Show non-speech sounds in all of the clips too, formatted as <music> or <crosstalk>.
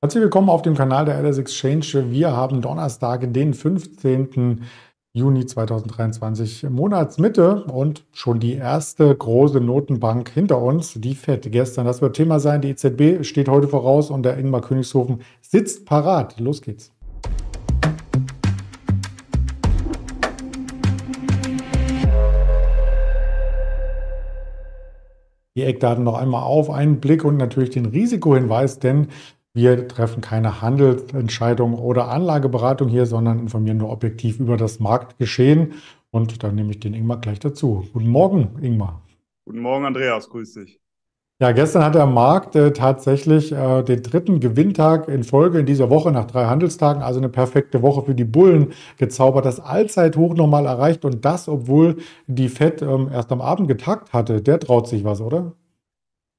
Herzlich willkommen auf dem Kanal der LS Exchange. Wir haben Donnerstag, den 15. Juni 2023, Monatsmitte und schon die erste große Notenbank hinter uns, die FED gestern. Das wird Thema sein. Die EZB steht heute voraus und der Ingmar Königshofen sitzt parat. Los geht's. Die Eckdaten noch einmal auf einen Blick und natürlich den Risikohinweis, denn wir treffen keine Handelsentscheidung oder Anlageberatung hier, sondern informieren nur objektiv über das Marktgeschehen. Und dann nehme ich den Ingmar gleich dazu. Guten Morgen, Ingmar. Guten Morgen, Andreas. Grüß dich. Ja, gestern hat der Markt äh, tatsächlich äh, den dritten Gewinntag in Folge in dieser Woche nach drei Handelstagen, also eine perfekte Woche für die Bullen gezaubert, das Allzeithoch nochmal erreicht und das, obwohl die FED ähm, erst am Abend getagt hatte. Der traut sich was, oder?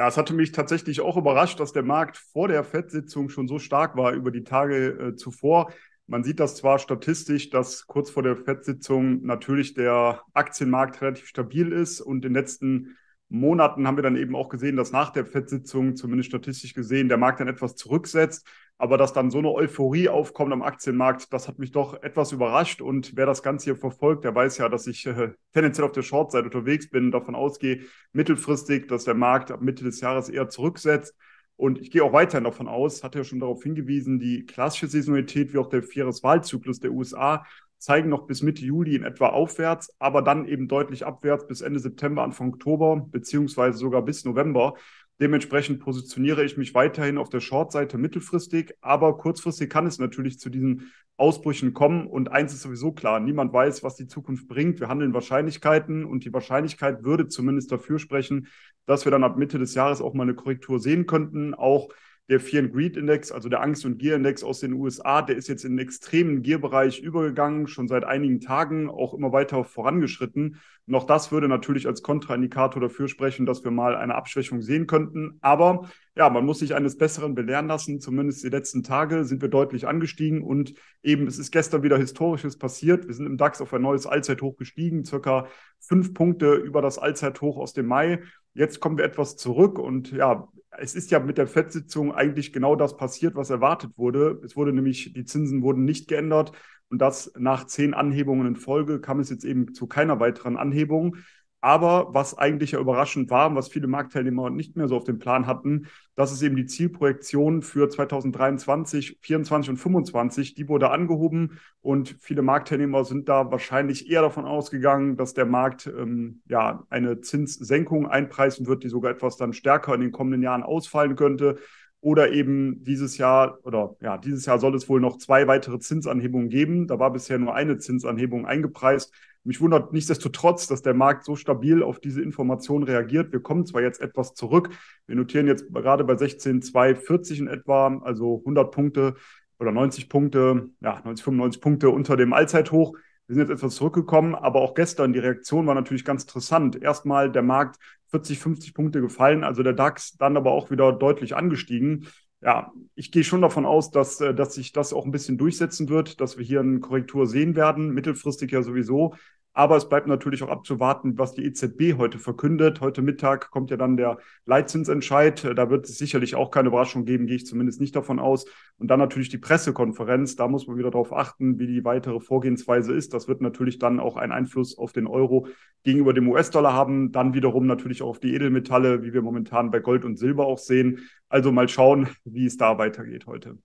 Ja, es hatte mich tatsächlich auch überrascht, dass der Markt vor der FED-Sitzung schon so stark war über die Tage äh, zuvor. Man sieht das zwar statistisch, dass kurz vor der FED-Sitzung natürlich der Aktienmarkt relativ stabil ist und in den letzten Monaten haben wir dann eben auch gesehen, dass nach der FED-Sitzung, zumindest statistisch gesehen, der Markt dann etwas zurücksetzt. Aber dass dann so eine Euphorie aufkommt am Aktienmarkt, das hat mich doch etwas überrascht. Und wer das Ganze hier verfolgt, der weiß ja, dass ich äh, tendenziell auf der Short-Seite unterwegs bin, davon ausgehe, mittelfristig, dass der Markt ab Mitte des Jahres eher zurücksetzt. Und ich gehe auch weiterhin davon aus, hatte ja schon darauf hingewiesen, die klassische Saisonalität wie auch der Vierjahreswahlzyklus der USA zeigen noch bis Mitte Juli in etwa aufwärts, aber dann eben deutlich abwärts bis Ende September, Anfang Oktober, beziehungsweise sogar bis November. Dementsprechend positioniere ich mich weiterhin auf der Short-Seite mittelfristig, aber kurzfristig kann es natürlich zu diesen Ausbrüchen kommen. Und eins ist sowieso klar, niemand weiß, was die Zukunft bringt. Wir handeln Wahrscheinlichkeiten und die Wahrscheinlichkeit würde zumindest dafür sprechen, dass wir dann ab Mitte des Jahres auch mal eine Korrektur sehen könnten. Auch der Fear and Greed Index, also der Angst- und Gier-Index aus den USA, der ist jetzt in den extremen Gier-Bereich übergegangen, schon seit einigen Tagen auch immer weiter vorangeschritten. Auch das würde natürlich als Kontraindikator dafür sprechen, dass wir mal eine Abschwächung sehen könnten. Aber ja, man muss sich eines Besseren belehren lassen. Zumindest die letzten Tage sind wir deutlich angestiegen und eben es ist gestern wieder Historisches passiert. Wir sind im DAX auf ein neues Allzeithoch gestiegen, circa fünf Punkte über das Allzeithoch aus dem Mai. Jetzt kommen wir etwas zurück und ja, es ist ja mit der FED-Sitzung eigentlich genau das passiert, was erwartet wurde. Es wurde nämlich, die Zinsen wurden nicht geändert und das nach zehn Anhebungen in Folge kam es jetzt eben zu keiner weiteren Anhebung. Aber was eigentlich ja überraschend war, was viele Marktteilnehmer nicht mehr so auf dem Plan hatten, das ist eben die Zielprojektion für 2023, 24 und 25. Die wurde angehoben und viele Marktteilnehmer sind da wahrscheinlich eher davon ausgegangen, dass der Markt ähm, ja eine Zinssenkung einpreisen wird, die sogar etwas dann stärker in den kommenden Jahren ausfallen könnte. Oder eben dieses Jahr, oder ja, dieses Jahr soll es wohl noch zwei weitere Zinsanhebungen geben. Da war bisher nur eine Zinsanhebung eingepreist. Mich wundert nichtsdestotrotz, dass der Markt so stabil auf diese Information reagiert. Wir kommen zwar jetzt etwas zurück. Wir notieren jetzt gerade bei 16,240 in etwa, also 100 Punkte oder 90 Punkte, ja, 90, 95 Punkte unter dem Allzeithoch. Wir sind jetzt etwas zurückgekommen, aber auch gestern, die Reaktion war natürlich ganz interessant. Erstmal der Markt 40, 50 Punkte gefallen, also der DAX dann aber auch wieder deutlich angestiegen. Ja, ich gehe schon davon aus, dass, äh, dass sich das auch ein bisschen durchsetzen wird, dass wir hier eine Korrektur sehen werden, mittelfristig ja sowieso. Aber es bleibt natürlich auch abzuwarten, was die EZB heute verkündet. Heute Mittag kommt ja dann der Leitzinsentscheid. Da wird es sicherlich auch keine Überraschung geben, gehe ich zumindest nicht davon aus. Und dann natürlich die Pressekonferenz. Da muss man wieder darauf achten, wie die weitere Vorgehensweise ist. Das wird natürlich dann auch einen Einfluss auf den Euro gegenüber dem US-Dollar haben. Dann wiederum natürlich auch auf die Edelmetalle, wie wir momentan bei Gold und Silber auch sehen. Also mal schauen, wie es da weitergeht heute.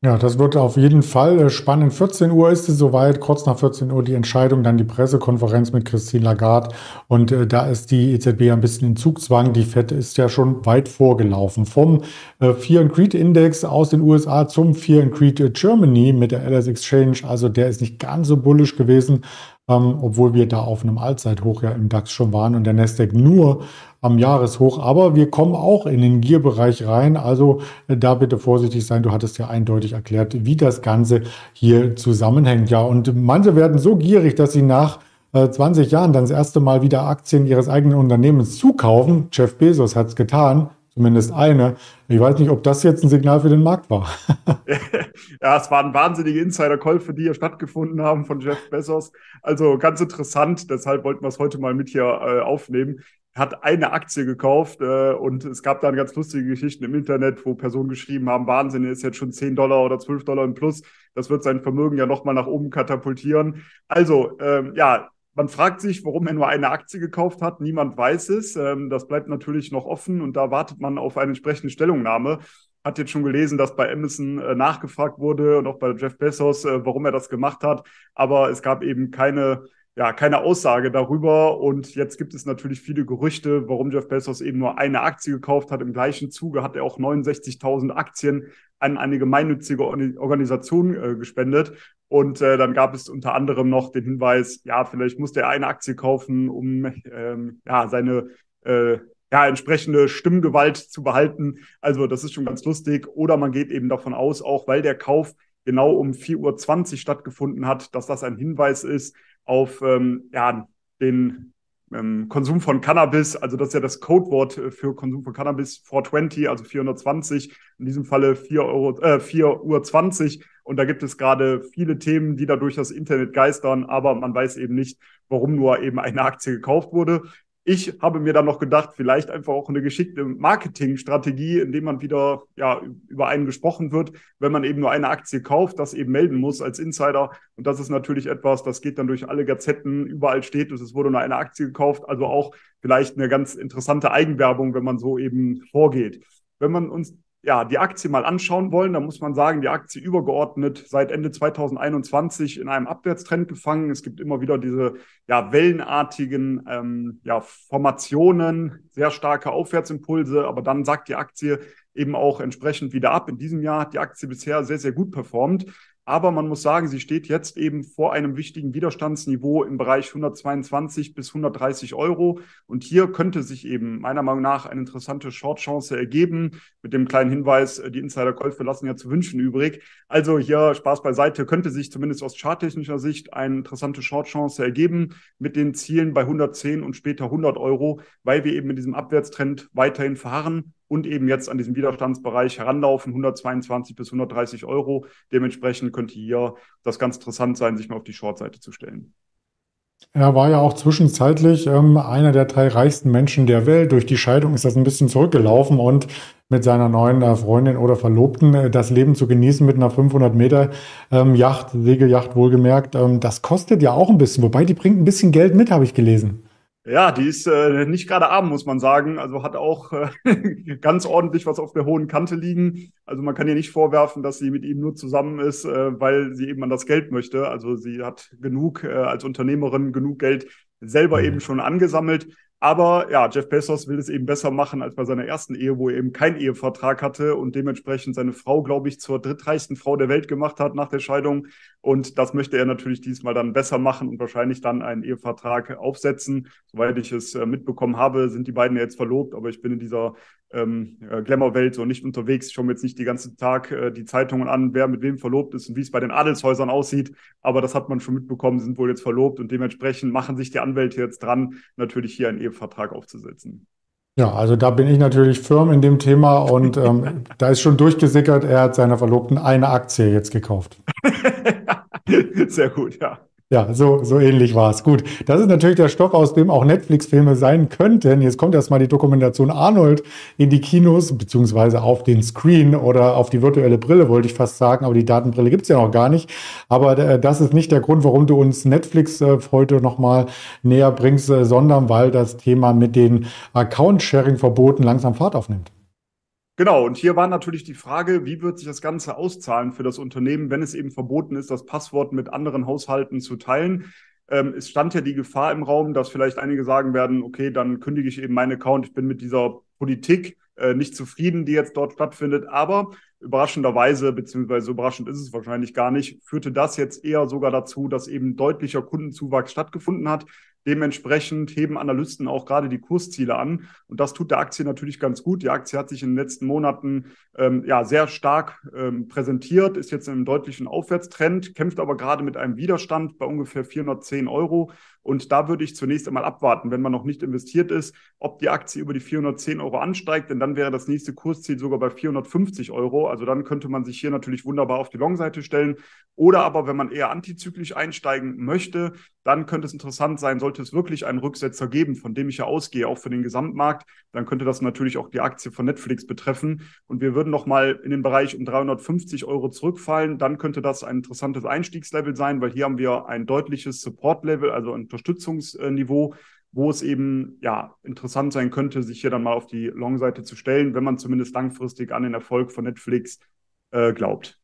Ja, das wird auf jeden Fall äh, spannend. 14 Uhr ist es soweit, kurz nach 14 Uhr die Entscheidung, dann die Pressekonferenz mit Christine Lagarde. Und äh, da ist die EZB ein bisschen in Zugzwang. Die FED ist ja schon weit vorgelaufen. Vom äh, Fear and Greed Index aus den USA zum Fear and Greed äh, Germany mit der LS Exchange. Also der ist nicht ganz so bullisch gewesen ähm, obwohl wir da auf einem Allzeithoch ja im DAX schon waren und der Nasdaq nur am Jahreshoch. Aber wir kommen auch in den Gierbereich rein. Also äh, da bitte vorsichtig sein. Du hattest ja eindeutig erklärt, wie das Ganze hier zusammenhängt. Ja, und manche werden so gierig, dass sie nach 20 äh, Jahren dann das erste Mal wieder Aktien ihres eigenen Unternehmens zukaufen. Jeff Bezos hat es getan. Zumindest eine. Ich weiß nicht, ob das jetzt ein Signal für den Markt war. <laughs> ja, es waren wahnsinnige Insider-Käufe, die hier stattgefunden haben von Jeff Bezos. Also ganz interessant. Deshalb wollten wir es heute mal mit hier äh, aufnehmen. hat eine Aktie gekauft äh, und es gab dann ganz lustige Geschichten im Internet, wo Personen geschrieben haben, Wahnsinn, er ist jetzt schon 10 Dollar oder 12 Dollar im Plus. Das wird sein Vermögen ja nochmal nach oben katapultieren. Also, ähm, ja, man fragt sich, warum er nur eine Aktie gekauft hat. Niemand weiß es. Ähm, das bleibt natürlich noch offen und da wartet man auf eine entsprechende Stellungnahme. Hat jetzt schon gelesen, dass bei Amazon äh, nachgefragt wurde und auch bei Jeff Bezos, äh, warum er das gemacht hat. Aber es gab eben keine ja, keine Aussage darüber. Und jetzt gibt es natürlich viele Gerüchte, warum Jeff Bezos eben nur eine Aktie gekauft hat. Im gleichen Zuge hat er auch 69.000 Aktien an eine gemeinnützige Organisation äh, gespendet. Und äh, dann gab es unter anderem noch den Hinweis, ja, vielleicht musste er eine Aktie kaufen, um ähm, ja, seine äh, ja, entsprechende Stimmgewalt zu behalten. Also das ist schon ganz lustig. Oder man geht eben davon aus, auch weil der Kauf genau um 4.20 Uhr stattgefunden hat, dass das ein Hinweis ist, auf ähm, ja, den ähm, Konsum von Cannabis, also das ist ja das Codewort äh, für Konsum von Cannabis, 420, also 420, in diesem Falle 4 Euro, äh, 4 Uhr 20. Und da gibt es gerade viele Themen, die da durch das Internet geistern, aber man weiß eben nicht, warum nur eben eine Aktie gekauft wurde. Ich habe mir dann noch gedacht, vielleicht einfach auch eine geschickte Marketingstrategie, indem man wieder ja, über einen gesprochen wird, wenn man eben nur eine Aktie kauft, das eben melden muss als Insider. Und das ist natürlich etwas, das geht dann durch alle Gazetten, überall steht es, es wurde nur eine Aktie gekauft. Also auch vielleicht eine ganz interessante Eigenwerbung, wenn man so eben vorgeht. Wenn man uns ja, die Aktie mal anschauen wollen, dann muss man sagen, die Aktie übergeordnet seit Ende 2021 in einem Abwärtstrend gefangen. Es gibt immer wieder diese ja, wellenartigen ähm, ja, Formationen, sehr starke Aufwärtsimpulse, aber dann sagt die Aktie eben auch entsprechend wieder ab. In diesem Jahr hat die Aktie bisher sehr, sehr gut performt. Aber man muss sagen, sie steht jetzt eben vor einem wichtigen Widerstandsniveau im Bereich 122 bis 130 Euro. Und hier könnte sich eben meiner Meinung nach eine interessante Short-Chance ergeben. Mit dem kleinen Hinweis, äh, die Insider-Käufe lassen ja zu wünschen übrig. Also hier Spaß beiseite, könnte sich zumindest aus charttechnischer Sicht eine interessante Short-Chance ergeben mit den Zielen bei 110 und später 100 Euro, weil wir eben in diesem Abwärtstrend weiterhin verharren und eben jetzt an diesem Widerstandsbereich heranlaufen, 122 bis 130 Euro. Dementsprechend könnte hier das ganz interessant sein, sich mal auf die Shortseite zu stellen. Er war ja auch zwischenzeitlich ähm, einer der drei reichsten Menschen der Welt. Durch die Scheidung ist das ein bisschen zurückgelaufen und mit seiner neuen äh, Freundin oder Verlobten äh, das Leben zu genießen mit einer 500 Meter ähm, Yacht, Segelyacht wohlgemerkt, ähm, das kostet ja auch ein bisschen. Wobei die bringt ein bisschen Geld mit, habe ich gelesen. Ja, die ist äh, nicht gerade arm, muss man sagen. Also hat auch äh, <laughs> ganz ordentlich was auf der hohen Kante liegen. Also man kann ihr nicht vorwerfen, dass sie mit ihm nur zusammen ist, äh, weil sie eben an das Geld möchte. Also sie hat genug äh, als Unternehmerin genug Geld selber mhm. eben schon angesammelt. Aber ja, Jeff Bezos will es eben besser machen als bei seiner ersten Ehe, wo er eben keinen Ehevertrag hatte und dementsprechend seine Frau, glaube ich, zur drittreichsten Frau der Welt gemacht hat nach der Scheidung. Und das möchte er natürlich diesmal dann besser machen und wahrscheinlich dann einen Ehevertrag aufsetzen. Soweit ich es äh, mitbekommen habe, sind die beiden ja jetzt verlobt, aber ich bin in dieser ähm, äh, Glamour-Welt so nicht unterwegs. Ich schaue mir jetzt nicht den ganzen Tag äh, die Zeitungen an, wer mit wem verlobt ist und wie es bei den Adelshäusern aussieht. Aber das hat man schon mitbekommen, sind wohl jetzt verlobt und dementsprechend machen sich die Anwälte jetzt dran, natürlich hier einen Ehevertrag aufzusetzen. Ja, also da bin ich natürlich firm in dem Thema und <laughs> ähm, da ist schon durchgesickert, er hat seiner Verlobten eine Aktie jetzt gekauft. <laughs> Sehr gut, ja. Ja, so, so ähnlich war es. Gut, das ist natürlich der Stoff, aus dem auch Netflix-Filme sein könnten. Jetzt kommt erstmal die Dokumentation Arnold in die Kinos, beziehungsweise auf den Screen oder auf die virtuelle Brille, wollte ich fast sagen, aber die Datenbrille gibt's ja noch gar nicht. Aber äh, das ist nicht der Grund, warum du uns Netflix äh, heute nochmal näher bringst, äh, sondern weil das Thema mit den Account-Sharing-Verboten langsam Fahrt aufnimmt. Genau, und hier war natürlich die Frage, wie wird sich das Ganze auszahlen für das Unternehmen, wenn es eben verboten ist, das Passwort mit anderen Haushalten zu teilen. Ähm, es stand ja die Gefahr im Raum, dass vielleicht einige sagen werden, okay, dann kündige ich eben meinen Account, ich bin mit dieser Politik äh, nicht zufrieden, die jetzt dort stattfindet. Aber überraschenderweise, beziehungsweise überraschend ist es wahrscheinlich gar nicht, führte das jetzt eher sogar dazu, dass eben deutlicher Kundenzuwachs stattgefunden hat. Dementsprechend heben Analysten auch gerade die Kursziele an. Und das tut der Aktie natürlich ganz gut. Die Aktie hat sich in den letzten Monaten ähm, ja, sehr stark ähm, präsentiert, ist jetzt in einem deutlichen Aufwärtstrend, kämpft aber gerade mit einem Widerstand bei ungefähr 410 Euro. Und da würde ich zunächst einmal abwarten, wenn man noch nicht investiert ist, ob die Aktie über die 410 Euro ansteigt, denn dann wäre das nächste Kursziel sogar bei 450 Euro. Also dann könnte man sich hier natürlich wunderbar auf die Long-Seite stellen. Oder aber, wenn man eher antizyklisch einsteigen möchte, dann könnte es interessant sein, sollte es wirklich einen Rücksetzer geben, von dem ich ja ausgehe, auch für den Gesamtmarkt, dann könnte das natürlich auch die Aktie von Netflix betreffen. Und wir würden nochmal in den Bereich um 350 Euro zurückfallen. Dann könnte das ein interessantes Einstiegslevel sein, weil hier haben wir ein deutliches Support-Level, also ein Unterstützungsniveau, wo es eben ja interessant sein könnte, sich hier dann mal auf die Long-Seite zu stellen, wenn man zumindest langfristig an den Erfolg von Netflix äh, glaubt.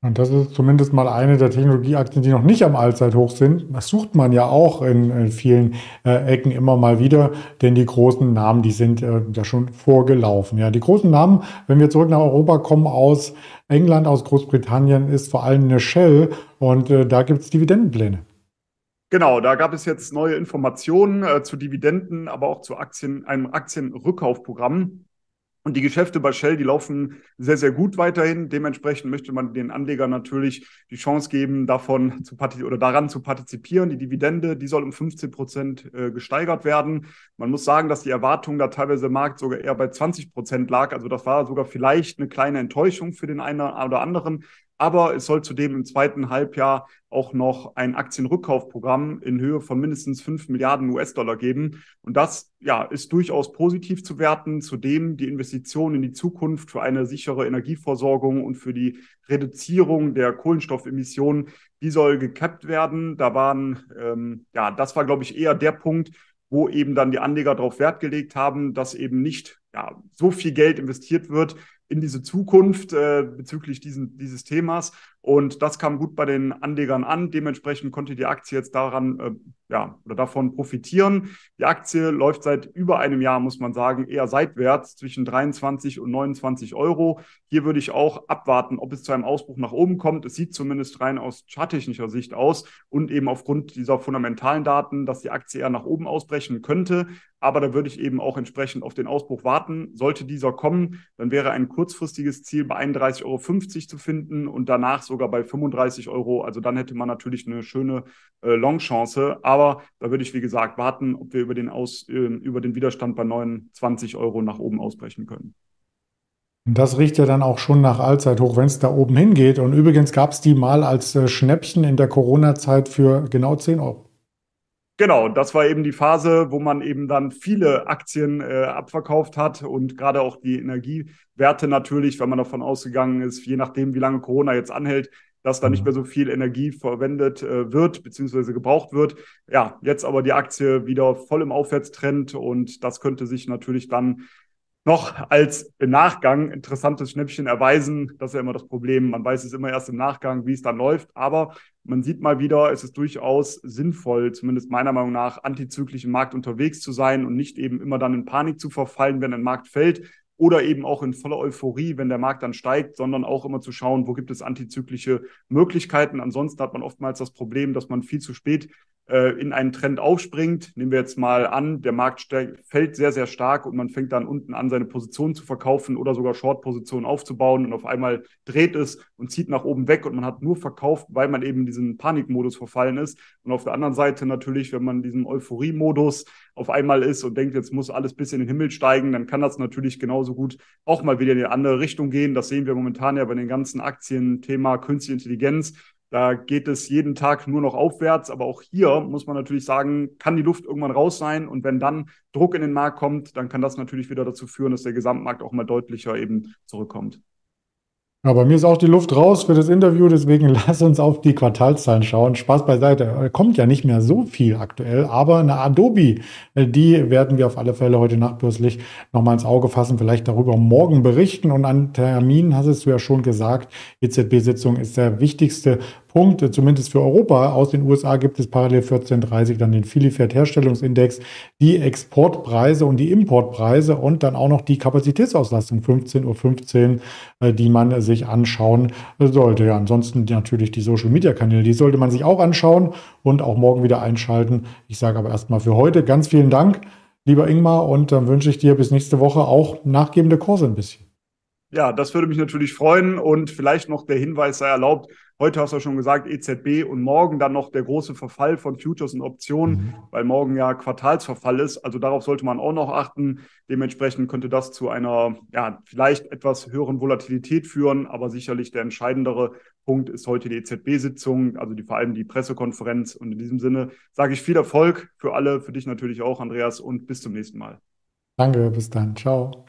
Und das ist zumindest mal eine der Technologieaktien, die noch nicht am Allzeithoch sind. Das sucht man ja auch in, in vielen äh, Ecken immer mal wieder, denn die großen Namen, die sind äh, ja schon vorgelaufen. Ja, die großen Namen, wenn wir zurück nach Europa kommen, aus England, aus Großbritannien, ist vor allem eine Shell und äh, da gibt es Dividendenpläne. Genau, da gab es jetzt neue Informationen äh, zu Dividenden, aber auch zu Aktien, einem Aktienrückkaufprogramm. Und die Geschäfte bei Shell, die laufen sehr, sehr gut weiterhin. Dementsprechend möchte man den Anlegern natürlich die Chance geben, davon zu oder daran zu partizipieren. Die Dividende, die soll um 15 Prozent äh, gesteigert werden. Man muss sagen, dass die Erwartung da teilweise im Markt sogar eher bei 20 Prozent lag. Also das war sogar vielleicht eine kleine Enttäuschung für den einen oder anderen. Aber es soll zudem im zweiten Halbjahr auch noch ein Aktienrückkaufprogramm in Höhe von mindestens 5 Milliarden US-Dollar geben. Und das ja, ist durchaus positiv zu werten. Zudem die Investition in die Zukunft für eine sichere Energieversorgung und für die Reduzierung der Kohlenstoffemissionen, die soll gekappt werden. Da waren, ähm, ja, das war, glaube ich, eher der Punkt, wo eben dann die Anleger darauf Wert gelegt haben, dass eben nicht ja, so viel Geld investiert wird in diese Zukunft äh, bezüglich diesen, dieses Themas. Und das kam gut bei den Anlegern an. Dementsprechend konnte die Aktie jetzt daran, äh, ja, oder davon profitieren. Die Aktie läuft seit über einem Jahr, muss man sagen, eher seitwärts zwischen 23 und 29 Euro. Hier würde ich auch abwarten, ob es zu einem Ausbruch nach oben kommt. Es sieht zumindest rein aus charttechnischer Sicht aus und eben aufgrund dieser fundamentalen Daten, dass die Aktie eher nach oben ausbrechen könnte. Aber da würde ich eben auch entsprechend auf den Ausbruch warten. Sollte dieser kommen, dann wäre ein kurzfristiges Ziel bei 31,50 Euro zu finden und danach sogar bei 35 Euro. Also dann hätte man natürlich eine schöne äh, Long-Chance. Aber da würde ich, wie gesagt, warten, ob wir über den, Aus, äh, über den Widerstand bei 29 Euro nach oben ausbrechen können. Das riecht ja dann auch schon nach Allzeithoch, wenn es da oben hingeht. Und übrigens gab es die mal als äh, Schnäppchen in der Corona-Zeit für genau 10 Euro. Genau, das war eben die Phase, wo man eben dann viele Aktien äh, abverkauft hat und gerade auch die Energiewerte natürlich, wenn man davon ausgegangen ist, je nachdem, wie lange Corona jetzt anhält, dass da nicht mhm. mehr so viel Energie verwendet äh, wird, beziehungsweise gebraucht wird. Ja, jetzt aber die Aktie wieder voll im Aufwärtstrend und das könnte sich natürlich dann noch als Nachgang interessantes Schnäppchen erweisen. Das ist ja immer das Problem. Man weiß es immer erst im Nachgang, wie es dann läuft. Aber man sieht mal wieder, es ist durchaus sinnvoll, zumindest meiner Meinung nach, antizyklisch im Markt unterwegs zu sein und nicht eben immer dann in Panik zu verfallen, wenn ein Markt fällt oder eben auch in voller Euphorie, wenn der Markt dann steigt, sondern auch immer zu schauen, wo gibt es antizyklische Möglichkeiten. Ansonsten hat man oftmals das Problem, dass man viel zu spät in einen Trend aufspringt. Nehmen wir jetzt mal an, der Markt fällt sehr, sehr stark und man fängt dann unten an, seine Position zu verkaufen oder sogar Short-Positionen aufzubauen und auf einmal dreht es und zieht nach oben weg und man hat nur verkauft, weil man eben diesen Panikmodus verfallen ist. Und auf der anderen Seite natürlich, wenn man in diesem Euphorie-Modus auf einmal ist und denkt, jetzt muss alles bis in den Himmel steigen, dann kann das natürlich genauso gut auch mal wieder in eine andere Richtung gehen. Das sehen wir momentan ja bei den ganzen Aktien, Thema Künstliche Intelligenz da geht es jeden Tag nur noch aufwärts. Aber auch hier muss man natürlich sagen, kann die Luft irgendwann raus sein. Und wenn dann Druck in den Markt kommt, dann kann das natürlich wieder dazu führen, dass der Gesamtmarkt auch mal deutlicher eben zurückkommt. Ja, bei mir ist auch die Luft raus für das Interview, deswegen <laughs> lass uns auf die Quartalszahlen schauen. Spaß beiseite. Kommt ja nicht mehr so viel aktuell, aber eine Adobe, äh, die werden wir auf alle Fälle heute nachbörslich nochmal ins Auge fassen, vielleicht darüber morgen berichten. Und an Termin hast du ja schon gesagt, EZB-Sitzung ist der wichtigste Punkt, zumindest für Europa. Aus den USA gibt es parallel 1430 dann den Filifert-Herstellungsindex, die Exportpreise und die Importpreise und dann auch noch die Kapazitätsauslastung 15.15 Uhr, 15, äh, die man sich anschauen sollte. Ja, ansonsten natürlich die Social-Media-Kanäle, die sollte man sich auch anschauen und auch morgen wieder einschalten. Ich sage aber erstmal für heute ganz vielen Dank, lieber Ingmar, und dann wünsche ich dir bis nächste Woche auch nachgebende Kurse ein bisschen. Ja, das würde mich natürlich freuen und vielleicht noch der Hinweis sei erlaubt. Heute hast du schon gesagt, EZB und morgen dann noch der große Verfall von Futures und Optionen, mhm. weil morgen ja Quartalsverfall ist. Also darauf sollte man auch noch achten. Dementsprechend könnte das zu einer, ja, vielleicht etwas höheren Volatilität führen, aber sicherlich der entscheidendere Punkt ist heute die EZB-Sitzung, also die, vor allem die Pressekonferenz. Und in diesem Sinne sage ich viel Erfolg für alle, für dich natürlich auch, Andreas, und bis zum nächsten Mal. Danke, bis dann. Ciao.